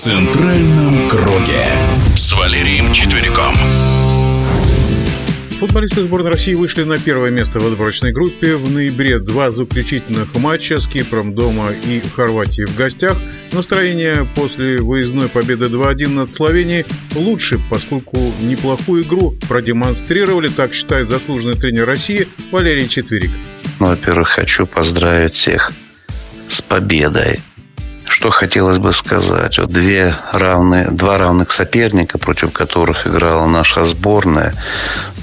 центральном круге» с Валерием Четвериком. Футболисты сборной России вышли на первое место в отборочной группе. В ноябре два заключительных матча с Кипром дома и Хорватией в гостях. Настроение после выездной победы 2-1 над Словенией лучше, поскольку неплохую игру продемонстрировали, так считает заслуженный тренер России Валерий Четверик. Ну, во-первых, хочу поздравить всех с победой. Что хотелось бы сказать? Вот две равные, два равных соперника, против которых играла наша сборная.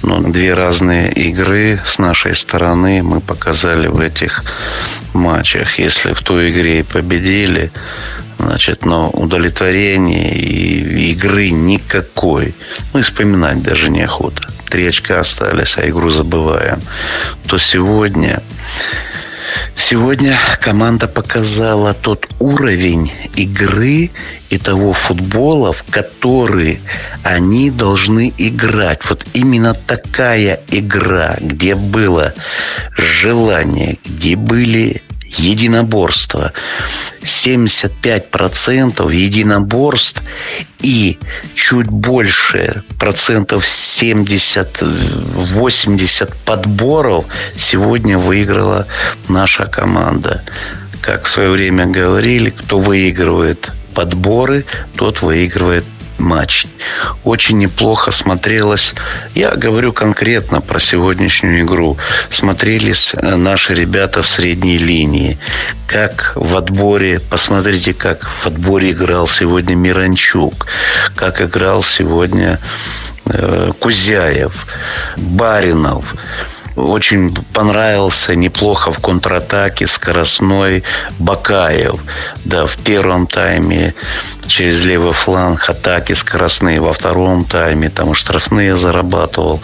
Но ну, две разные игры с нашей стороны мы показали в этих матчах. Если в той игре и победили, значит, но удовлетворения и игры никакой. Ну, и вспоминать даже неохота. Три очка остались, а игру забываем. То сегодня Сегодня команда показала тот уровень игры и того футбола, в который они должны играть. Вот именно такая игра, где было желание, где были единоборства. 75% единоборств и чуть больше, процентов 70-80 подборов сегодня выиграла наша команда. Как в свое время говорили, кто выигрывает подборы, тот выигрывает матч. Очень неплохо смотрелось. Я говорю конкретно про сегодняшнюю игру. Смотрелись э, наши ребята в средней линии. Как в отборе, посмотрите, как в отборе играл сегодня Миранчук, как играл сегодня э, Кузяев, Баринов. Очень понравился неплохо в контратаке скоростной Бакаев. Да, в первом тайме через левый фланг атаки скоростные, во втором тайме там штрафные зарабатывал.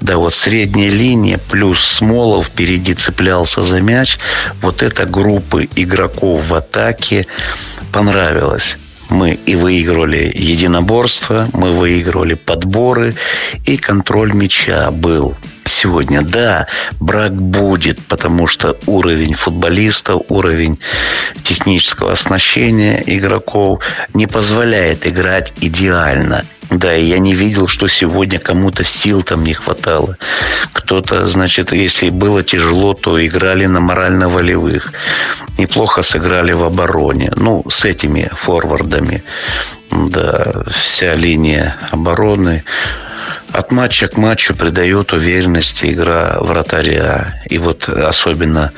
Да, вот средняя линия плюс Смолов впереди цеплялся за мяч. Вот эта группа игроков в атаке понравилась мы и выигрывали единоборство, мы выигрывали подборы, и контроль мяча был сегодня. Да, брак будет, потому что уровень футболиста, уровень технического оснащения игроков не позволяет играть идеально. Да, и я не видел, что сегодня кому-то сил там не хватало. Кто-то, значит, если было тяжело, то играли на морально-волевых. Неплохо сыграли в обороне. Ну, с этими форвардами. Да, вся линия обороны от матча к матчу придает уверенности игра вратаря. И вот особенно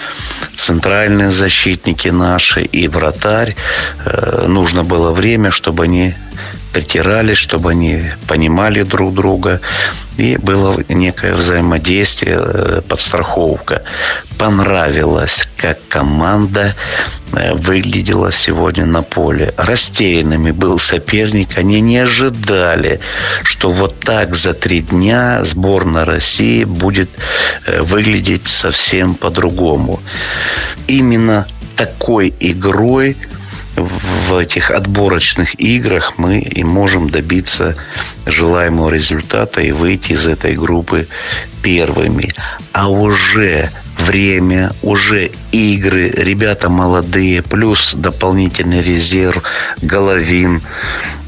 центральные защитники наши и вратарь. Э, нужно было время, чтобы они притирались, чтобы они понимали друг друга. И было некое взаимодействие, э, подстраховка. Понравилось, как команда э, выглядела сегодня на поле. Растерянными был соперник. Они не ожидали, что вот так за три дня сборная России будет э, выглядеть совсем по-другому. Именно такой игрой в этих отборочных играх мы и можем добиться желаемого результата и выйти из этой группы первыми. А уже время, уже игры, ребята молодые, плюс дополнительный резерв, Головин,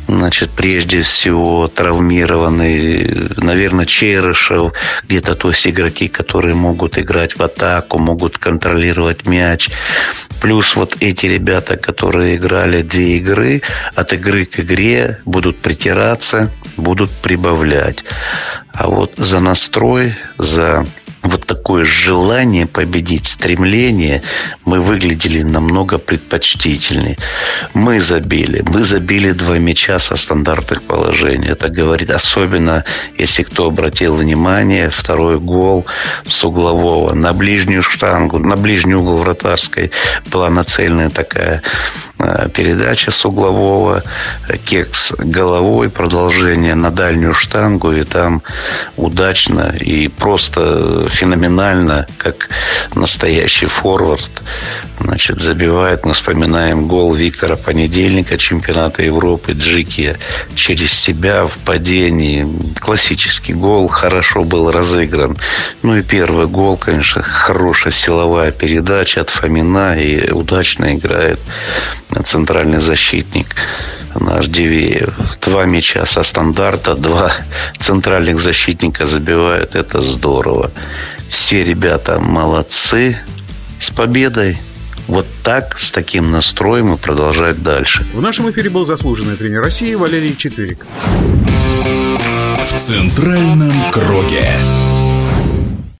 значит, прежде всего травмированный, наверное, Черышев, где-то то есть игроки, которые могут играть в атаку, могут контролировать мяч. Плюс вот эти ребята, которые играли две игры, от игры к игре будут притираться, будут прибавлять. А вот за настрой, за вот такое желание победить, стремление, мы выглядели намного предпочтительнее. Мы забили. Мы забили два мяча со стандартных положений. Это говорит особенно, если кто обратил внимание, второй гол с углового на ближнюю штангу, на ближний угол вратарской была нацеленная такая передача с углового, кекс головой, продолжение на дальнюю штангу, и там удачно и просто феноменально, как настоящий форвард. Значит, забивает, мы вспоминаем гол Виктора Понедельника, чемпионата Европы, Джики через себя в падении. Классический гол, хорошо был разыгран. Ну и первый гол, конечно, хорошая силовая передача от Фомина и удачно играет центральный защитник наш Дивеев. Два мяча со стандарта, два центральных защитника забивают. Это здорово. Все ребята молодцы. С победой! Вот так, с таким настроем и продолжать дальше. В нашем эфире был заслуженный тренер России Валерий Четверик. В центральном круге.